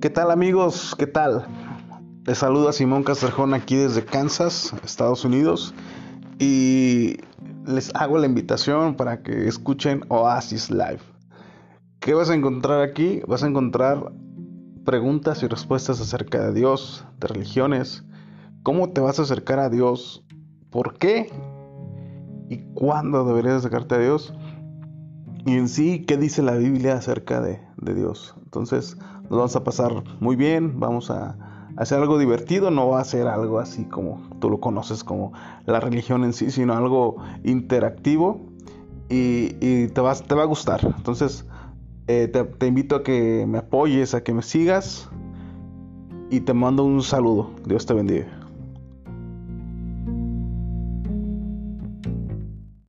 ¿Qué tal amigos? ¿Qué tal? Les saluda Simón Castrejón aquí desde Kansas, Estados Unidos. Y les hago la invitación para que escuchen Oasis Live. ¿Qué vas a encontrar aquí? Vas a encontrar preguntas y respuestas acerca de Dios, de religiones, cómo te vas a acercar a Dios, por qué y cuándo deberías acercarte a Dios y en sí qué dice la Biblia acerca de, Dios. Entonces nos vamos a pasar muy bien, vamos a hacer algo divertido, no va a ser algo así como tú lo conoces como la religión en sí, sino algo interactivo y, te, te va a gustar. Entonces eh, te invito a que me apoyes, a que me sigas y te mando un saludo. Dios te bendiga.